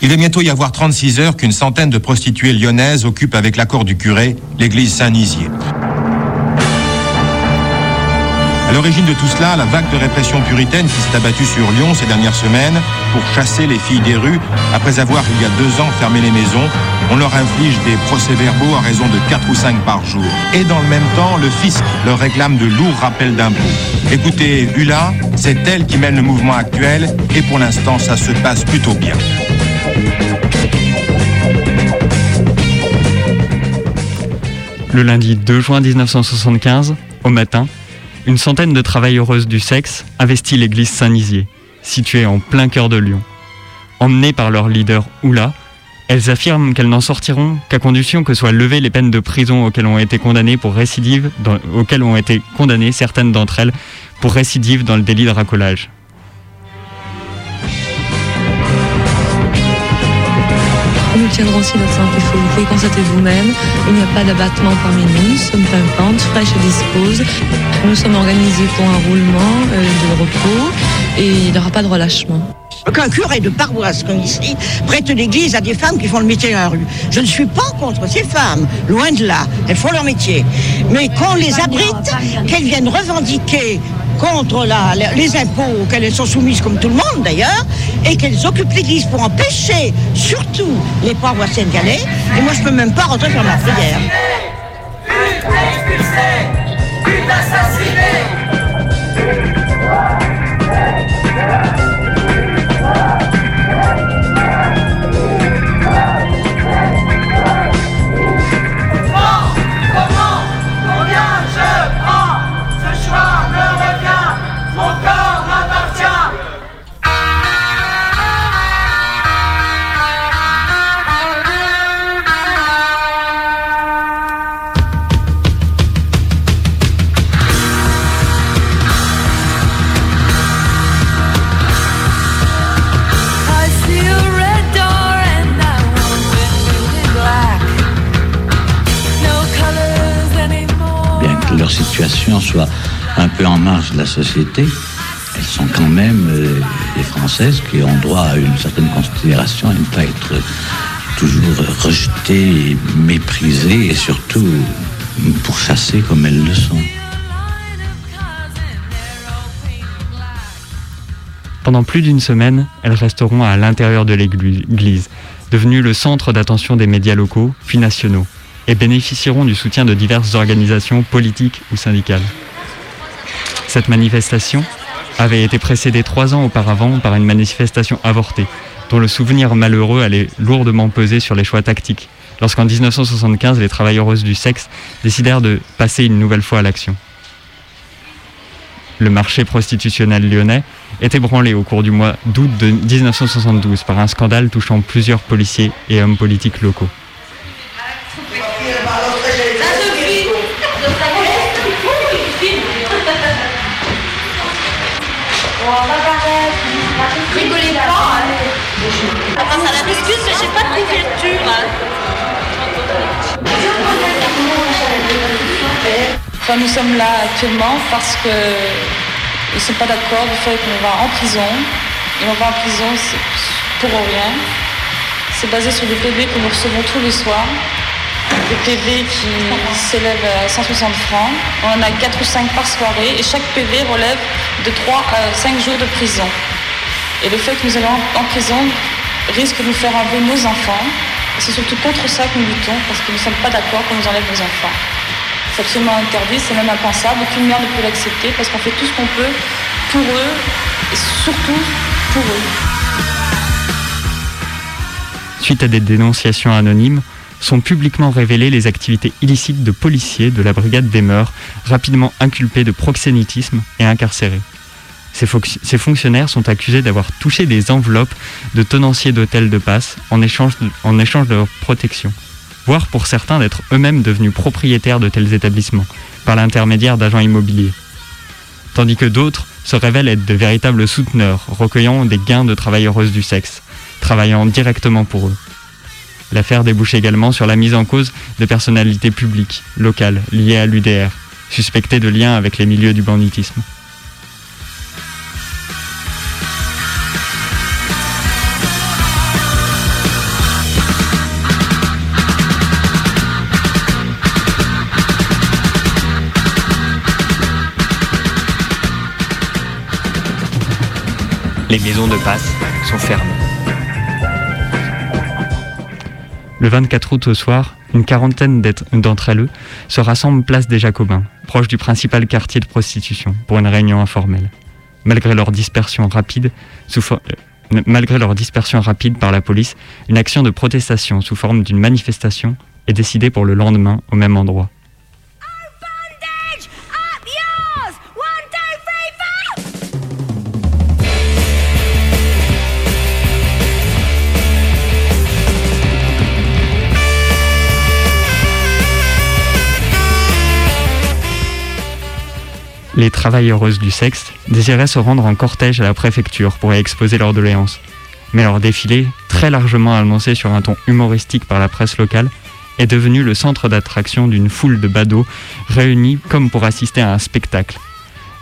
Il va bientôt y avoir 36 heures qu'une centaine de prostituées lyonnaises occupent avec l'accord du curé l'église Saint-Nizier. À l'origine de tout cela, la vague de répression puritaine qui s'est abattue sur Lyon ces dernières semaines pour chasser les filles des rues, après avoir il y a deux ans fermé les maisons, on leur inflige des procès-verbaux à raison de 4 ou 5 par jour. Et dans le même temps, le fisc leur réclame de lourds rappels d'impôts. Écoutez, Hula, c'est elle qui mène le mouvement actuel et pour l'instant, ça se passe plutôt bien. Le lundi 2 juin 1975, au matin, une centaine de travailleuses du sexe investit l'église Saint-Nizier, située en plein cœur de Lyon. Emmenées par leur leader Oula, elles affirment qu'elles n'en sortiront qu'à condition que soient levées les peines de prison auxquelles ont été condamnées auxquelles ont été condamnées certaines d'entre elles pour récidive dans le délit de racolage. Nous tiendrons aussi notre santé Vous pouvez constater vous-même, il n'y a pas d'abattement parmi nous, nous sommes pimpantes, fraîches et disposes. Nous sommes organisés pour un roulement euh, de repos et il n'y aura pas de relâchement. Qu'un curé de paroisse comme ici prête l'église à des femmes qui font le métier dans la rue. Je ne suis pas contre ces femmes, loin de là, elles font leur métier. Mais qu'on les abrite, qu'elles viennent revendiquer contre la, les impôts auxquels elles sont soumises, comme tout le monde d'ailleurs, et qu'elles occupent l'église pour empêcher surtout les pauvres sénégalais. Et moi, je peux même pas rentrer faire ma prière. Soit un peu en marge de la société, elles sont quand même euh, des Françaises qui ont droit à une certaine considération et ne pas être toujours rejetées, méprisées et surtout pourchassées comme elles le sont. Pendant plus d'une semaine, elles resteront à l'intérieur de l'église, devenue le centre d'attention des médias locaux puis nationaux et bénéficieront du soutien de diverses organisations politiques ou syndicales. Cette manifestation avait été précédée trois ans auparavant par une manifestation avortée, dont le souvenir malheureux allait lourdement peser sur les choix tactiques, lorsqu'en 1975 les travailleuses du sexe décidèrent de passer une nouvelle fois à l'action. Le marché prostitutionnel lyonnais est ébranlé au cours du mois d'août de 1972 par un scandale touchant plusieurs policiers et hommes politiques locaux. Enfin, nous sommes là actuellement parce que ils ne sont pas d'accord du fait qu'on va en prison. Et on va en prison pour rien. C'est basé sur des PV que nous recevons tous les soirs. Des PV qui s'élèvent à 160 francs. On en a 4 ou 5 par soirée et chaque PV relève de 3 à 5 jours de prison. Et le fait que nous allons en prison risque de nous faire enlever nos enfants. C'est surtout contre ça que nous luttons, parce que nous ne sommes pas d'accord qu'on nous enlève nos enfants. C'est absolument interdit, c'est même impensable. Aucune mère ne peut l'accepter, parce qu'on fait tout ce qu'on peut pour eux, et surtout pour eux. Suite à des dénonciations anonymes, sont publiquement révélées les activités illicites de policiers de la brigade des mœurs, rapidement inculpés de proxénétisme et incarcérés. Ces, fonctionnaires sont accusés d'avoir touché des enveloppes de tenanciers d'hôtels de passe en échange, de, en échange de leur protection, voire pour certains d'être eux-mêmes devenus propriétaires de tels établissements par l'intermédiaire d'agents immobiliers. Tandis que d'autres se révèlent être de véritables souteneurs, recueillant des gains de travailleuses du sexe, travaillant directement pour eux. L'affaire débouche également sur la mise en cause de personnalités publiques, locales, liées à l'UDR, suspectées de liens avec les milieux du banditisme. Les maisons de passe sont fermées. Le 24 août au soir, une quarantaine d'entre elles se rassemblent place des Jacobins, proche du principal quartier de prostitution, pour une réunion informelle. Malgré leur dispersion rapide, euh, malgré leur dispersion rapide par la police, une action de protestation sous forme d'une manifestation est décidée pour le lendemain au même endroit. Les travailleuses du sexe désiraient se rendre en cortège à la préfecture pour y exposer leurs doléances. Mais leur défilé, très largement annoncé sur un ton humoristique par la presse locale, est devenu le centre d'attraction d'une foule de badauds réunis comme pour assister à un spectacle.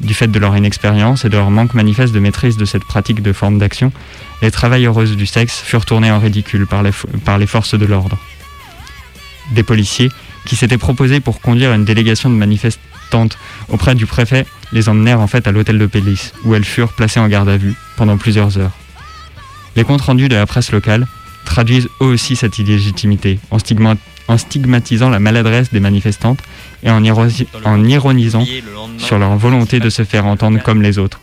Du fait de leur inexpérience et de leur manque manifeste de maîtrise de cette pratique de forme d'action, les travailleuses du sexe furent tournées en ridicule par les, par les forces de l'ordre. Des policiers, qui s'étaient proposés pour conduire une délégation de manifestants auprès du préfet les emmenèrent en fait à l'hôtel de police, où elles furent placées en garde à vue pendant plusieurs heures. Les comptes rendus de la presse locale traduisent eux aussi cette illégitimité, en, stigmatisant la maladresse des manifestantes et en, en ironisant sur leur volonté de se faire entendre comme les autres.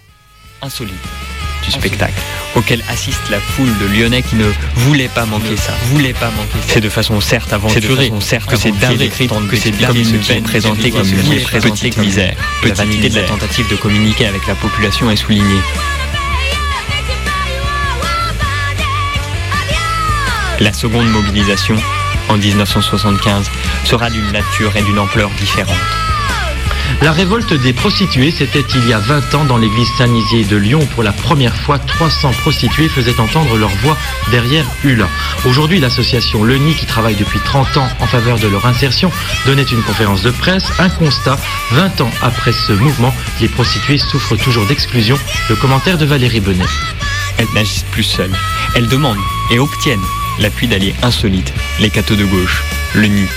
Insolite du spectacle auquel assiste la foule de Lyonnais qui ne voulait pas manquer ça. Voulait pas manquer C'est de façon certes aventurée, certes que c'est dingue que c'est comme une présentée comme une petite misère. La vanité de la tentative de communiquer avec la population est soulignée. La seconde mobilisation, en 1975, sera d'une nature et d'une ampleur différentes. La révolte des prostituées, c'était il y a 20 ans dans l'église Saint-Nizier de Lyon. Pour la première fois, 300 prostituées faisaient entendre leur voix derrière Hulin. Aujourd'hui, l'association Le Nid, qui travaille depuis 30 ans en faveur de leur insertion, donnait une conférence de presse. Un constat, 20 ans après ce mouvement, les prostituées souffrent toujours d'exclusion. Le commentaire de Valérie Benet. Elles n'agissent plus seules. Elles demandent et obtiennent l'appui d'alliés insolites, les cathos de gauche, le Nid,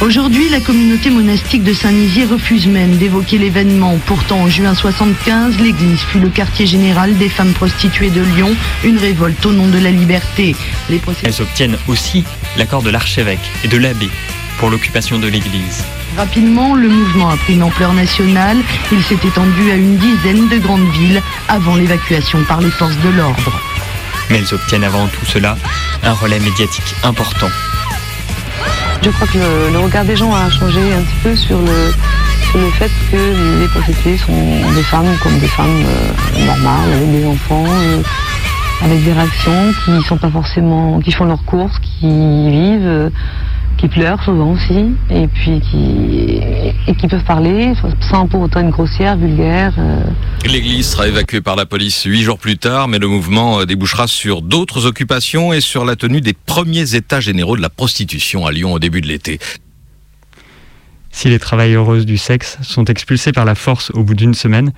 Aujourd'hui, la communauté monastique de Saint-Nizier refuse même d'évoquer l'événement. Pourtant, en juin 75, l'église fut le quartier général des femmes prostituées de Lyon, une révolte au nom de la liberté. Les Elles obtiennent aussi l'accord de l'archevêque et de l'abbé pour l'occupation de l'église. Rapidement, le mouvement a pris une ampleur nationale. Il s'est étendu à une dizaine de grandes villes avant l'évacuation par les forces de l'ordre. Mais elles obtiennent avant tout cela un relais médiatique important je crois que le, regard des gens a changé un petit peu sur le, le fait que les prostituées sont des femmes comme des femmes euh, normales, avec des enfants, euh, avec des réactions qui sont pas forcément, qui font leurs courses, qui vivent. Qui pleurent souvent aussi, et puis qui, et qui peuvent parler sans pour autant être grossière, vulgaire. Euh. L'église sera évacuée par la police huit jours plus tard, mais le mouvement euh, débouchera sur d'autres occupations et sur la tenue des premiers états généraux de la prostitution à Lyon au début de l'été. Si les travailleuses du sexe sont expulsées par la force au bout d'une semaine,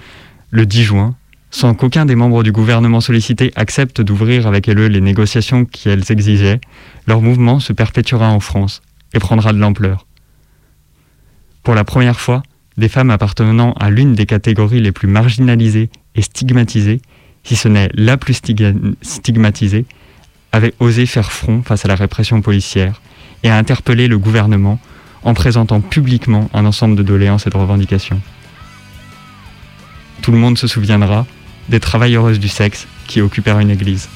le 10 juin, sans qu'aucun des membres du gouvernement sollicité accepte d'ouvrir avec elles les négociations qu'elles exigeaient, leur mouvement se perpétuera en France et prendra de l'ampleur. Pour la première fois, des femmes appartenant à l'une des catégories les plus marginalisées et stigmatisées, si ce n'est la plus stigmatisée, avaient osé faire front face à la répression policière et à interpeller le gouvernement en présentant publiquement un ensemble de doléances et de revendications. Tout le monde se souviendra des travailleuses du sexe qui occupèrent une église.